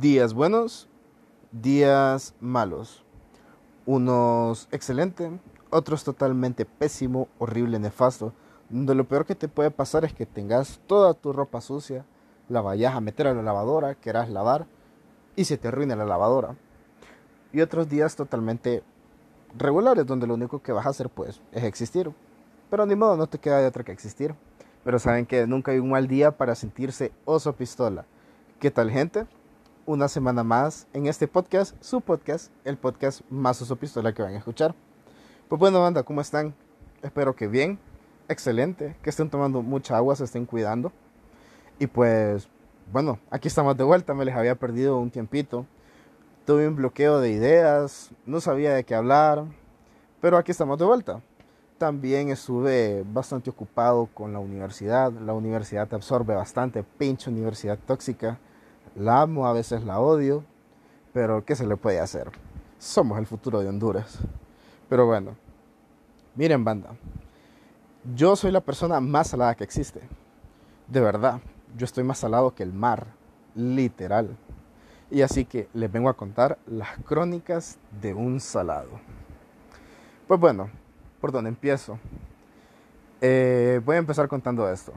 días buenos, días malos. Unos excelente, otros totalmente pésimo, horrible, nefasto. Donde lo peor que te puede pasar es que tengas toda tu ropa sucia, la vayas a meter a la lavadora, quieras lavar y se te arruine la lavadora. Y otros días totalmente regulares donde lo único que vas a hacer pues es existir. Pero ni modo, no te queda de otra que existir. Pero saben que nunca hay un mal día para sentirse oso pistola. ¿Qué tal gente? Una semana más en este podcast, su podcast, el podcast más oso pistola que van a escuchar. Pues bueno, banda, ¿cómo están? Espero que bien, excelente, que estén tomando mucha agua, se estén cuidando. Y pues, bueno, aquí estamos de vuelta, me les había perdido un tiempito. Tuve un bloqueo de ideas, no sabía de qué hablar, pero aquí estamos de vuelta. También estuve bastante ocupado con la universidad. La universidad te absorbe bastante, pinche universidad tóxica. La amo, a veces la odio, pero ¿qué se le puede hacer? Somos el futuro de Honduras. Pero bueno, miren banda, yo soy la persona más salada que existe. De verdad, yo estoy más salado que el mar, literal. Y así que les vengo a contar las crónicas de un salado. Pues bueno, ¿por dónde empiezo? Eh, voy a empezar contando esto.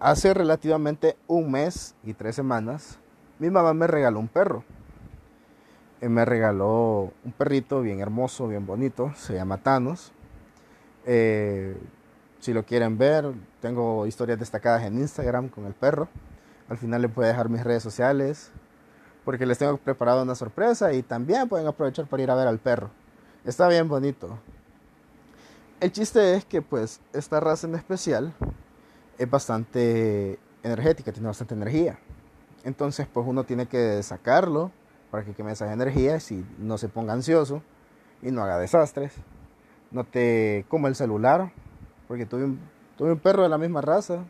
Hace relativamente un mes y tres semanas, mi mamá me regaló un perro. Eh, me regaló un perrito bien hermoso, bien bonito, se llama Thanos. Eh, si lo quieren ver, tengo historias destacadas en Instagram con el perro. Al final les voy a dejar mis redes sociales porque les tengo preparado una sorpresa y también pueden aprovechar para ir a ver al perro. Está bien bonito. El chiste es que pues esta raza en especial es bastante energética, tiene bastante energía. Entonces pues uno tiene que sacarlo para que queme esas energías y no se ponga ansioso y no haga desastres. No te coma el celular, porque tuve un, tuve un perro de la misma raza.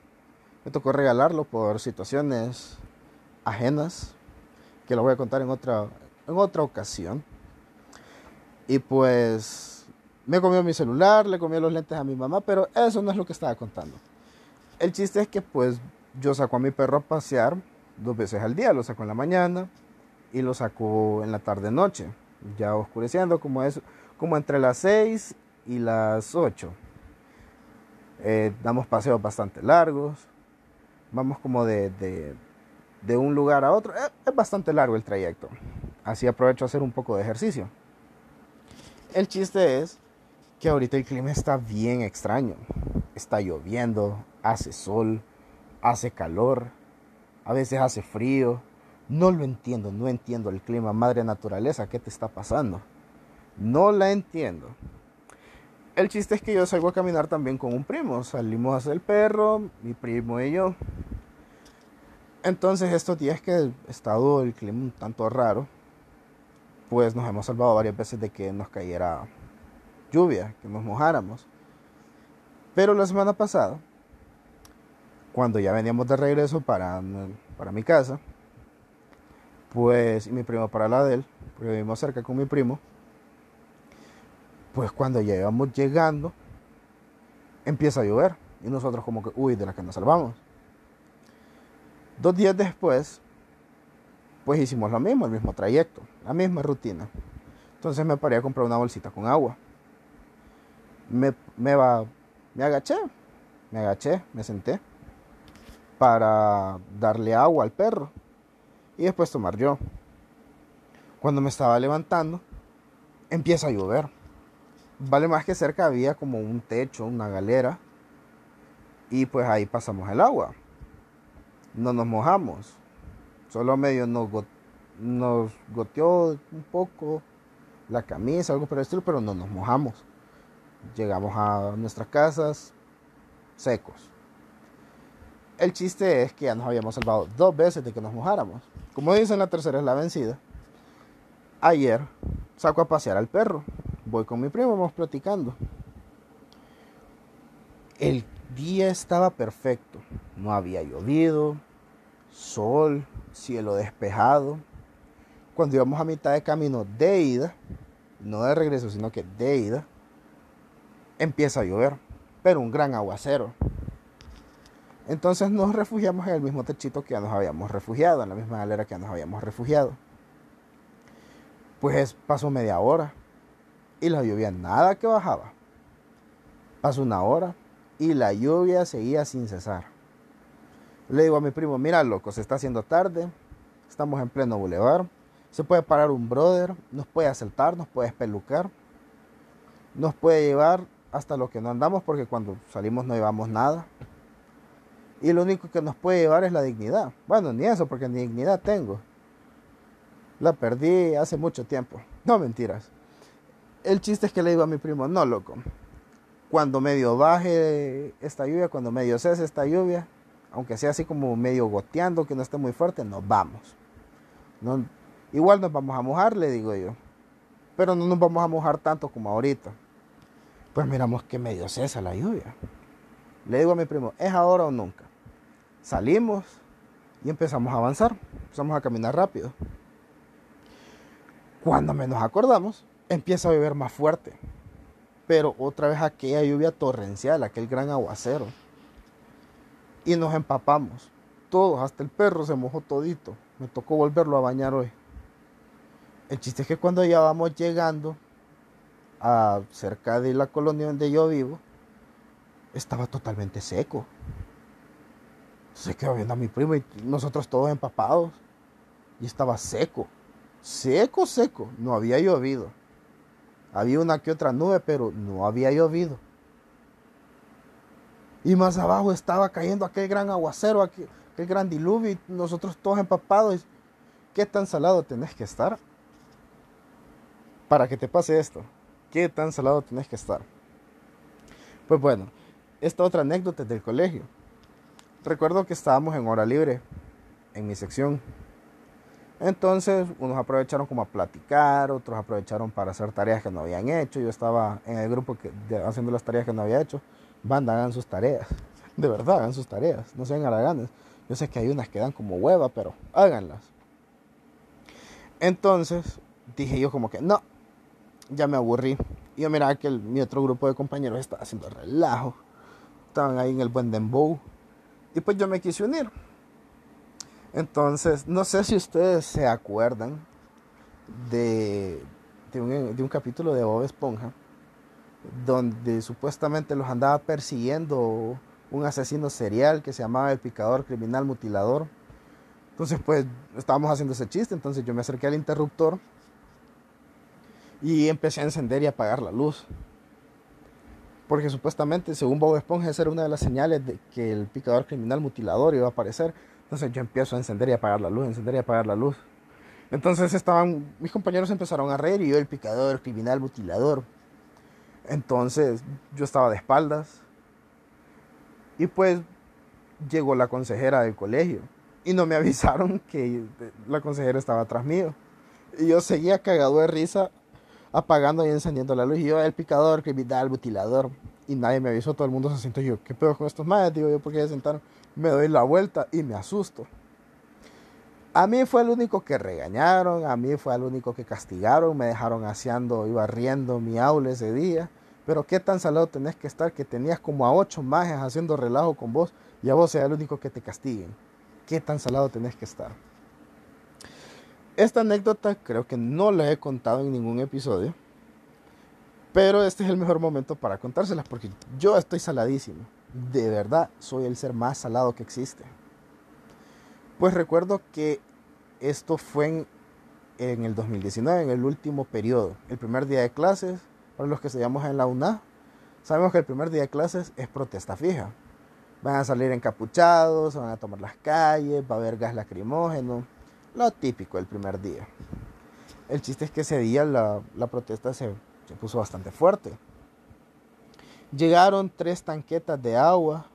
Me tocó regalarlo por situaciones ajenas, que lo voy a contar en otra, en otra ocasión. Y pues me comió mi celular, le comió los lentes a mi mamá, pero eso no es lo que estaba contando. El chiste es que pues yo saco a mi perro a pasear dos veces al día, lo saco en la mañana y lo saco en la tarde noche, ya oscureciendo como es como entre las 6 y las 8. Eh, damos paseos bastante largos, vamos como de, de, un lugar a otro, eh, es bastante largo el trayecto, así aprovecho a hacer un poco de ejercicio. El chiste es que ahorita el clima está bien extraño. Está lloviendo, hace sol, hace calor, a veces hace frío. No lo entiendo, no entiendo el clima, madre naturaleza, ¿qué te está pasando? No la entiendo. El chiste es que yo salgo a caminar también con un primo. Salimos a hacer el perro, mi primo y yo. Entonces estos días que ha estado el clima un tanto raro, pues nos hemos salvado varias veces de que nos cayera lluvia, que nos mojáramos. Pero la semana pasada, cuando ya veníamos de regreso para, para mi casa, pues, y mi primo para la de él, porque vivimos cerca con mi primo, pues cuando ya íbamos llegando, empieza a llover. Y nosotros como que, uy, de la que nos salvamos. Dos días después, pues hicimos lo mismo, el mismo trayecto, la misma rutina. Entonces me paré a comprar una bolsita con agua me, me, va, me agaché, me agaché, me senté para darle agua al perro y después tomar yo. Cuando me estaba levantando, empieza a llover. Vale más que cerca había como un techo, una galera, y pues ahí pasamos el agua. No nos mojamos, solo medio nos, goteó un poco la camisa, algo por el estilo, pero no nos mojamos. Llegamos a nuestras casas secos. El chiste es que ya nos habíamos salvado dos veces de que nos mojáramos. Como dicen, la tercera es la vencida. Ayer saco a pasear al perro. Voy con mi primo, vamos platicando. El día estaba perfecto. No había llovido, sol, cielo despejado. Cuando íbamos a mitad de camino de ida, no de regreso, sino que de ida, empieza a llover, pero un gran aguacero. Entonces nos refugiamos en el mismo techito que ya nos habíamos refugiado, en la misma galera que ya nos habíamos refugiado. Pues pasó media hora y la lluvia nada que bajaba. Pasó una hora y la lluvia seguía sin cesar. Le digo a mi primo, mira loco, se está haciendo tarde, estamos en pleno bulevar, se puede parar un brother, nos puede asaltar, nos puede espelucar, nos puede llevar hasta lo que no andamos porque cuando salimos no llevamos nada. Y lo único que nos puede llevar es la dignidad. Bueno, ni eso porque ni dignidad tengo. La perdí hace mucho tiempo. No mentiras. El chiste es que le digo a mi primo, no loco. Cuando medio baje esta lluvia, cuando medio cese esta lluvia, aunque sea así como medio goteando, que no esté muy fuerte, nos vamos. No, igual nos vamos a mojar, le digo yo. Pero no nos vamos a mojar tanto como ahorita. Pues miramos que medio cesa la lluvia. Le digo a mi primo, ¿es ahora o nunca? Salimos y empezamos a avanzar. Empezamos a caminar rápido. Cuando menos acordamos, empieza a llover más fuerte. Pero otra vez aquella lluvia torrencial, aquel gran aguacero. Y nos empapamos. Todos, hasta el perro se mojó todito. Me tocó volverlo a bañar hoy. El chiste es que cuando ya vamos llegando a cerca de la colonia donde yo vivo, estaba totalmente seco. Se quedó viendo a mi primo y nosotros todos empapados. Y estaba seco. Seco, seco. No había llovido. Había una que otra nube, pero no había llovido. Y más abajo estaba cayendo aquel gran aguacero, aquel, gran diluvio, y nosotros todos empapados. ¿Qué tan salado tenés que estar para que te pase esto? ¿Qué tan salado tenés que estar? Pues bueno, esta otra anécdota es del colegio. Recuerdo que estábamos en hora libre, en mi sección. Entonces, unos aprovecharon como a platicar, otros aprovecharon para hacer tareas que no habían hecho. Yo estaba en el grupo que, haciendo las tareas que no había hecho. Banda, hagan sus tareas. De verdad, hagan sus tareas. No sean haraganes. Yo sé que hay unas que dan como hueva, pero háganlas. Entonces, dije yo como que, no, ya me aburrí. Y yo miraba que mi otro grupo de compañeros estaba haciendo relajo. Estaban ahí en el buen dembow. Y pues yo me quise unir. Entonces, no sé si ustedes se acuerdan de, de, un, de un capítulo de Bob Esponja, donde supuestamente los andaba persiguiendo un asesino serial que se llamaba el picador criminal mutilador. Entonces, pues estábamos haciendo ese chiste, entonces yo me acerqué al interruptor y empecé a encender y apagar la luz. Porque supuestamente, según Bob Esponja, esa era una de las señales de que el picador criminal mutilador iba a aparecer. Entonces yo empiezo a encender y apagar la luz, encender y apagar la luz. Entonces estaban, mis compañeros empezaron a reír y yo el picador criminal mutilador. Entonces yo estaba de espaldas. Y pues llegó la consejera del colegio. Y no me avisaron que la consejera estaba atrás mío. Y yo seguía cagado de risa apagando y encendiendo la luz. Y yo, el picador, criminal, mutilador. Y nadie me avisó, todo el mundo se sentó. yo, ¿qué pedo con estos madres? Digo yo, ¿por qué se sentaron? Me doy la vuelta y me asusto. A mí fue el único que regañaron, a mí fue el único que castigaron, me dejaron haciendo y barriendo mi aula ese día. Pero qué tan salado tenés que estar que tenías como a ocho majes haciendo relajo con vos y a vos sea el único que te castiguen. Qué tan salado tenés que estar. Esta anécdota creo que no la he contado en ningún episodio. Pero este es el mejor momento para contárselas porque yo estoy saladísimo. De verdad, soy el ser más salado que existe. Pues recuerdo que esto fue en, en el 2019, en el último periodo, el primer día de clases, para los que estudiamos en la UNA, sabemos que el primer día de clases es protesta fija. Van a salir encapuchados, van a tomar las calles, va a haber gas lacrimógeno lo típico el primer día. El chiste es que ese día la, protesta se, se puso bastante fuerte. Llegaron tres tanquetas de agua.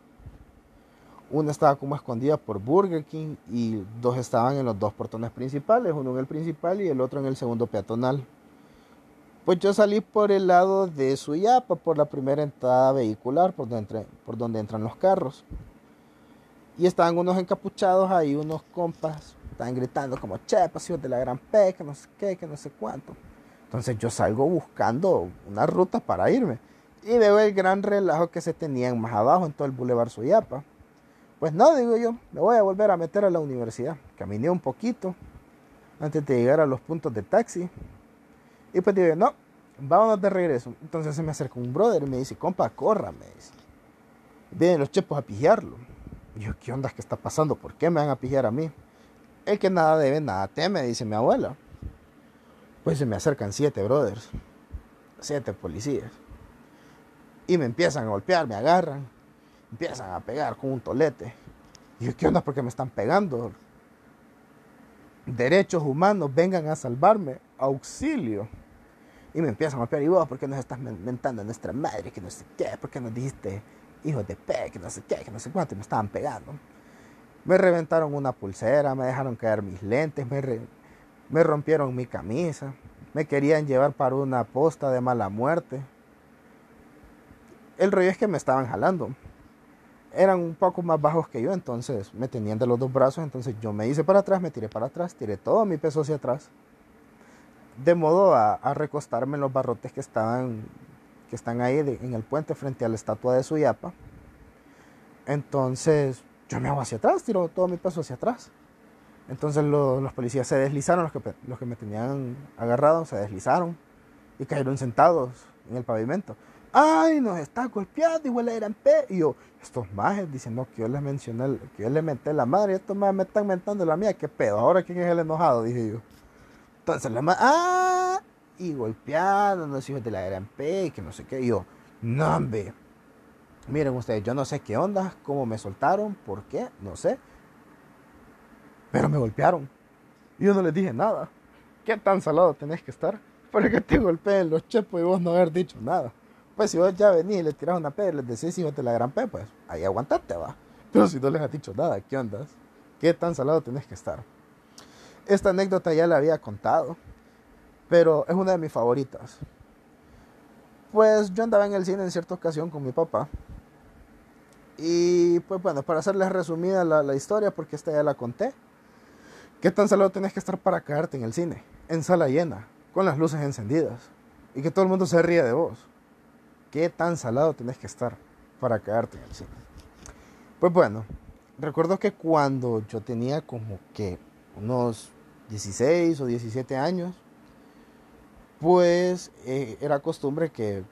Una estaba como escondida por Burger King y dos estaban en los dos portones principales, uno en el principal y el otro en el segundo peatonal. Pues yo salí por el lado de Suyapa, por la primera entrada vehicular, por donde, por donde entran los carros. Y estaban unos encapuchados ahí, unos compas Estaban gritando como, che, pasión de la gran P, que no sé qué, que no sé cuánto. Entonces yo salgo buscando una ruta para irme. Y veo el gran relajo que se tenían más abajo en todo el Boulevard Soyapa. Pues no, digo yo, me voy a volver a meter a la universidad. Caminé un poquito antes de llegar a los puntos de taxi. Y pues digo, no, vámonos de regreso. Entonces se me acerca un brother y me dice, compa, corra, me dice. Vienen los chepos a pijarlo. Yo, ¿qué onda? ¿Qué está pasando? ¿Por qué me van a pijar a mí? El que nada debe, nada teme, dice mi abuela. Pues se me acercan siete brothers, siete policías. Y me empiezan a golpear, me agarran empiezan a pegar con un tolete. Y yo, ¿qué onda? ¿Por qué me están pegando? Derechos humanos, vengan a salvarme, auxilio. Y me empiezan a golpear, y vos, ¿por qué nos estás mentando a nuestra madre? Que no sé qué, ¿por qué nos dijiste hijos de pe, que no sé qué, que no sé cuánto? Y me estaban pegando. Me reventaron una pulsera, me dejaron caer mis lentes, me, me rompieron mi camisa, me querían llevar para una posta de mala muerte. El rollo es que me estaban jalando eran un poco más bajos que yo, entonces me tenían de los dos brazos, entonces yo me hice para atrás, me tiré para atrás, tiré todo mi peso hacia atrás, de modo a, recostarme en los barrotes que estaban que están ahí en el puente frente a la estatua de Suyapa. Entonces yo me hago hacia atrás, tiro todo mi peso hacia atrás. Entonces los policías se deslizaron, los que, los que me tenían agarrado se deslizaron y cayeron sentados en el pavimento ay, nos está golpeando, igual eran P. Y yo, estos majes diciendo que yo les mencioné, que yo les menté la madre, estos majes me están mentando la mía, qué pedo, ahora quién es el enojado, dije yo. Entonces la madre, ah, y golpeando, los hijos de la eran P, que no sé qué. Y yo, no. Miren ustedes, yo no sé qué onda, cómo me soltaron, por qué, no sé. Pero me golpearon. Y yo no les dije nada. ¿Qué tan salado tenés que estar para que te golpeen los chepos y vos no haber dicho nada? Pues si vos ya venís y le tiras una pedra y les decís si te la gran P, pues ahí aguantate, va. Pero si no les has dicho nada, ¿qué ondas? ¿Qué tan salado tenés que estar? Esta anécdota ya la había contado, pero es una de mis favoritas. Pues yo andaba en el cine en cierta ocasión con mi papá. Y pues bueno, para hacerles resumida la, historia, porque esta ya la conté. ¿Qué tan salado tenés que estar para caerte en el cine? En sala llena, con las luces encendidas. Y que todo el mundo se ríe de vos qué tan salado tienes que estar para quedarte en el cine. Pues bueno, recuerdo que cuando yo tenía como que unos 16 o 17 años, pues eh, era costumbre que,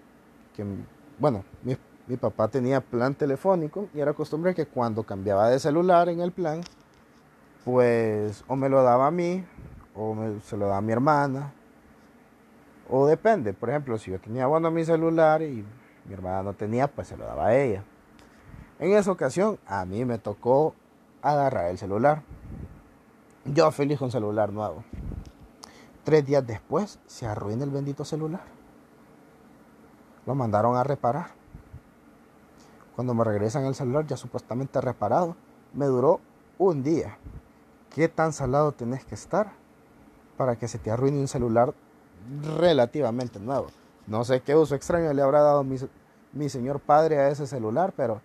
bueno, mi, mi, papá tenía plan telefónico y era costumbre que cuando cambiaba de celular en el plan, pues o me lo daba a mí o se lo daba a mi hermana o depende, por ejemplo, si yo tenía bueno mi celular y mi hermana no tenía, pues se lo daba a ella. En esa ocasión a mí me tocó agarrar el celular. Yo feliz con celular nuevo. Tres días después se arruina el bendito celular. Lo mandaron a reparar. Cuando me regresan el celular ya supuestamente reparado, me duró un día. ¿Qué tan salado tenés que estar para que se te arruine un celular relativamente nuevo. No sé qué uso extraño le habrá dado mi, señor padre a ese celular, pero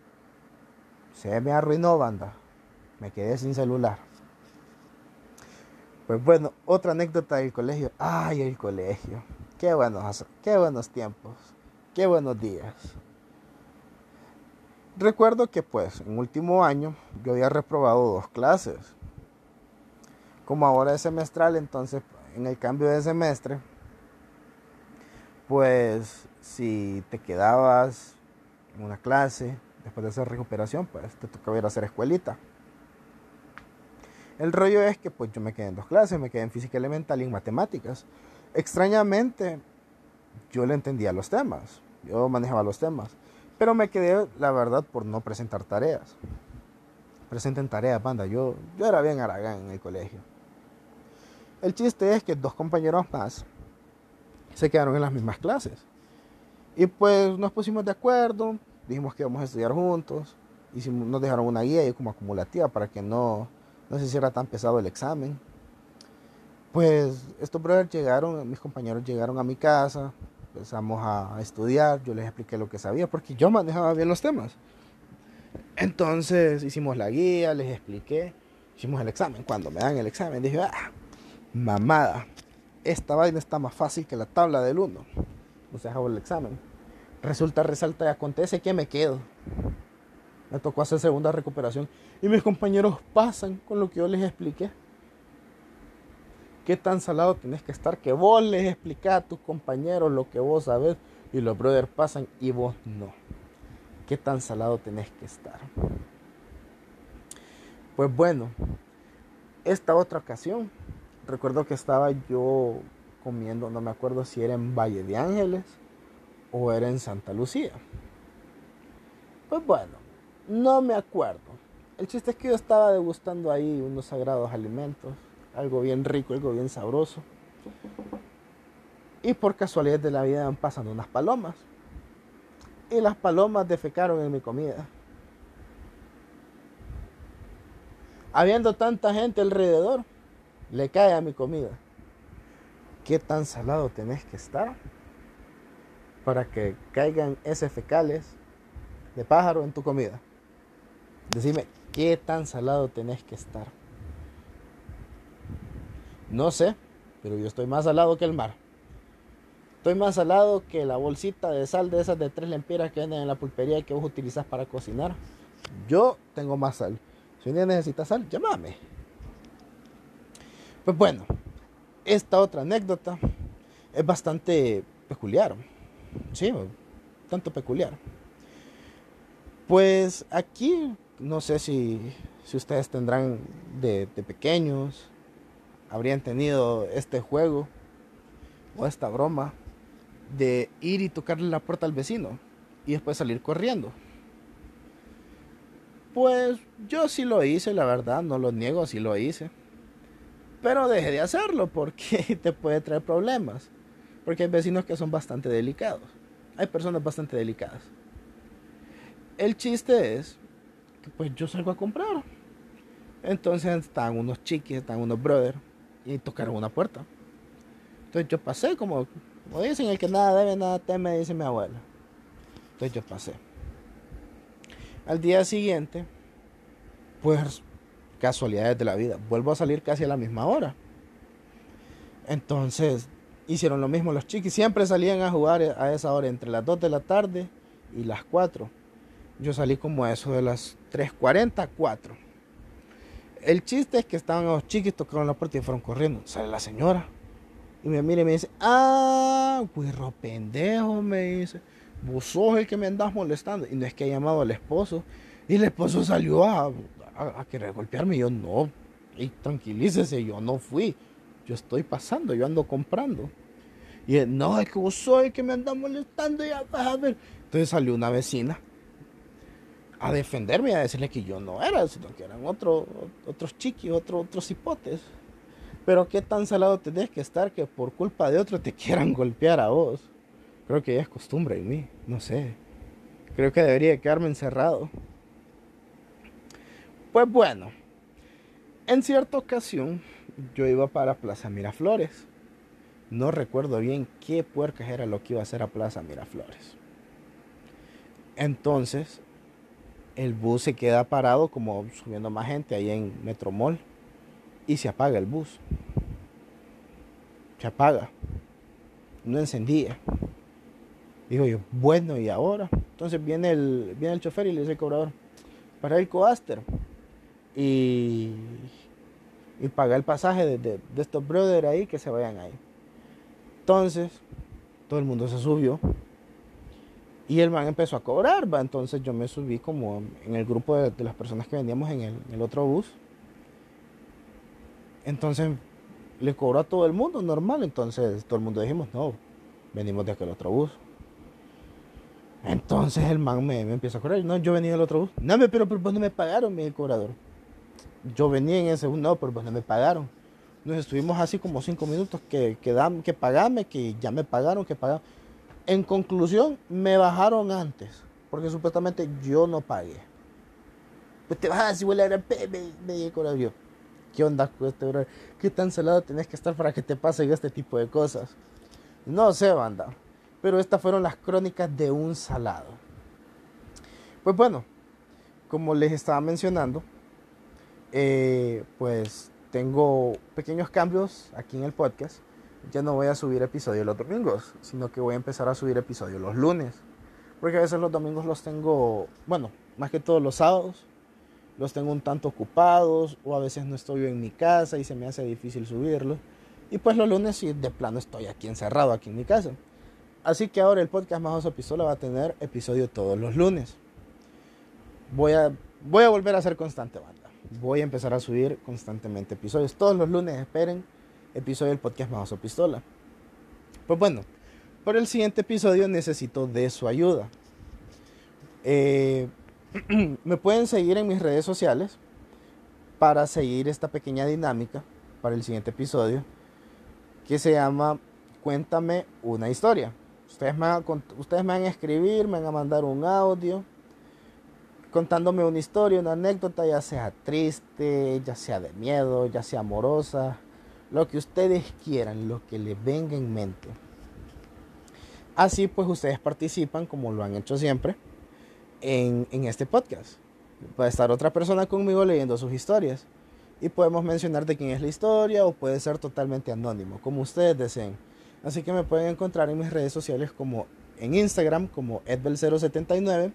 se me arruinó, banda. Me quedé sin celular. Pues bueno, otra anécdota del colegio. Ay, el colegio. Qué buenos, qué buenos tiempos. Qué buenos días. Recuerdo que pues en último año yo había reprobado dos clases. Como ahora es semestral, entonces en el cambio de semestre pues si te quedabas en una clase después de hacer recuperación, pues te tocaba ir a hacer escuelita. El rollo es que pues yo me quedé en dos clases, me quedé en física elemental y en matemáticas. Extrañamente, yo le entendía los temas, yo manejaba los temas, pero me quedé, la verdad, por no presentar tareas. Presenten tareas, banda, yo, yo era bien aragán en el colegio. El chiste es que dos compañeros más se quedaron en las mismas clases. Y pues nos pusimos de acuerdo, dijimos que íbamos a estudiar juntos, y nos dejaron una guía y como acumulativa para que no, no se hiciera tan pesado el examen. Pues estos brothers llegaron, mis compañeros llegaron a mi casa, empezamos a estudiar, yo les expliqué lo que sabía porque yo manejaba bien los temas. Entonces hicimos la guía, les expliqué, hicimos el examen. Cuando me dan el examen dije, ah, mamada, esta vaina está más fácil que la tabla del 1. O hago el examen. Resulta, resalta y acontece que me quedo. Me tocó hacer segunda recuperación. Y mis compañeros pasan con lo que yo les expliqué. ¿Qué tan salado tenés que estar? Que vos les explicás a tus compañeros lo que vos sabés. Y los brothers pasan y vos no. ¿Qué tan salado tenés que estar? Pues bueno, esta otra ocasión, recuerdo que estaba yo comiendo, no me acuerdo si era en Valle de Ángeles o era en Santa Lucía. Pues bueno, no me acuerdo. El chiste es que yo estaba degustando ahí unos sagrados alimentos, algo bien rico, algo bien sabroso. Y por casualidad de la vida van pasando unas palomas. Y las palomas defecaron en mi comida. Habiendo tanta gente alrededor, le cae a mi comida. ¿Qué tan salado tenés que estar para que caigan esos fecales de pájaro en tu comida? Decime, ¿qué tan salado tenés que estar? No sé, pero yo estoy más salado que el mar. Estoy más salado que la bolsita de sal de esas de tres lempiras que venden en la pulpería que vos utilizas para cocinar. Yo tengo más sal. Si un necesitas sal, llámame. Pues bueno, esta otra anécdota es bastante peculiar. Sí, tanto peculiar. Pues aquí no sé si, si ustedes tendrán de, pequeños, habrían tenido este juego o esta broma de ir y tocarle la puerta al vecino y después salir corriendo. Pues yo sí lo hice, la verdad, no lo niego, sí lo hice. Pero dejé de hacerlo porque te puede traer problemas. Porque hay vecinos que son bastante delicados. Hay personas bastante delicadas. El chiste es pues yo salgo a comprar. Entonces estaban unos chiquis, estaban unos brothers y tocaron una puerta. Entonces yo pasé como, como dicen, el que nada debe, nada teme, dice mi abuela. Entonces yo pasé. Al día siguiente, pues casualidades de la vida, vuelvo a salir casi a la misma hora. Entonces hicieron lo mismo los chiquis, siempre salían a jugar a esa hora, entre las 2 de la tarde y las 4. Yo salí como a eso de las 3.40, 4. El chiste es que estaban los chiquis, tocaron la puerta y fueron corriendo. Sale la señora. Y me mira y me dice, ah, güiro pendejo, me dice. Vos sos el que me andás molestando. Y no es que haya llamado al esposo. Y el esposo salió a, a, querer golpearme. Y yo no. Y tranquilícese, yo no fui. Yo estoy pasando, yo ando comprando. Y él, no, es que vos sos el que me andás molestando. Ya vas a ver. Entonces salió una vecina a defenderme y a decirle que yo no era, sino que eran otro, otros chiquis, otro, otros hipotes. Pero qué tan salado tenés que estar que por culpa de otro te quieran golpear a vos. Creo que ya es costumbre en mí, no sé. Creo que debería quedarme encerrado. Pues bueno, en cierta ocasión yo iba para Plaza Miraflores. No recuerdo bien qué puercas era lo que iba a hacer a Plaza Miraflores. Entonces el bus se queda parado como subiendo más gente ahí en Metromol y se apaga el bus. Se apaga. No encendía. Digo yo, bueno, ¿y ahora? Entonces viene el, viene el chofer y le dice al cobrador, para el coaster y, y paga el pasaje de, de, de estos brothers ahí que se vayan ahí. Entonces, todo el mundo se subió y el man empezó a cobrar, ¿va? Entonces yo me subí como en el grupo de, las personas que vendíamos en el, otro bus. Entonces le cobró a todo el mundo normal. Entonces todo el mundo dijimos, no, venimos de aquel otro bus. Entonces el man me, me empieza a cobrar. No, yo venía del otro bus. No, pero, pero pues no me pagaron, mi cobrador. Yo venía en ese bus, no, pero pues no me pagaron. Nos estuvimos así como cinco minutos que, que, que pagame, que ya me pagaron, que pagaron. En conclusión, me bajaron antes, porque supuestamente yo no pagué. Pues te vas a decir, me, me con yo. ¿Qué onda con este bro? ¿Qué tan salado tenés que estar para que te pasen este tipo de cosas? No sé, banda. Pero estas fueron las crónicas de un salado. Pues bueno, como les estaba mencionando, eh, pues tengo pequeños cambios aquí en el podcast ya no voy a subir episodios los domingos, sino que voy a empezar a subir episodios los lunes. Porque a veces los domingos los tengo, bueno, más que todos los sábados. Los tengo un tanto ocupados o a veces no estoy en mi casa y se me hace difícil subirlos. Y pues los lunes sí, de plano estoy aquí encerrado, aquí en mi casa. Así que ahora el podcast Más Pistola va a tener episodio todos los lunes. Voy a, voy a volver a ser constante, banda. Voy a empezar a subir constantemente episodios. Todos los lunes esperen episodio del podcast Más Pistola. Pues bueno, por el siguiente episodio necesito de su ayuda. Eh, me pueden seguir en mis redes sociales para seguir esta pequeña dinámica para el siguiente episodio que se llama Cuéntame una historia. Me, a, ustedes me van a escribir, me van a mandar un audio contándome una historia, una anécdota, ya sea triste, ya sea de miedo, ya sea amorosa, lo que ustedes quieran, lo que les venga en mente. Así pues ustedes participan, como lo han hecho siempre, en, este podcast. Puede estar otra persona conmigo leyendo sus historias. Y podemos mencionar de quién es la historia o puede ser totalmente anónimo, como ustedes deseen. Así que me pueden encontrar en mis redes sociales como en Instagram como Edbel079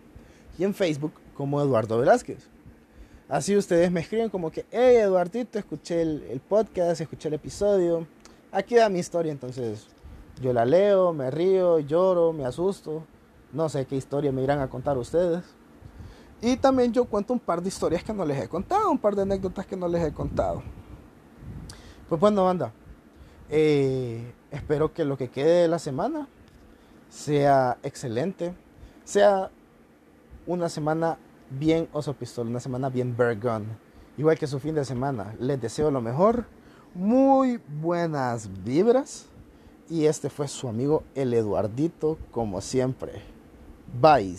y en Facebook como Eduardo Velázquez. Así ustedes me escriben como que, hey Eduardito, escuché el, podcast, escuché el episodio, aquí da mi historia, entonces yo la leo, me río, lloro, me asusto. No sé qué historia me irán a contar ustedes. Y también yo cuento un par de historias que no les he contado, un par de anécdotas que no les he contado. Pues bueno, banda. Eh, espero que lo que quede de la semana sea excelente. Sea una semana bien oso pistol, una semana bien Bergun. Igual que su fin de semana. Les deseo lo mejor. Muy buenas vibras. Y este fue su amigo el Eduardito, como siempre. Bye.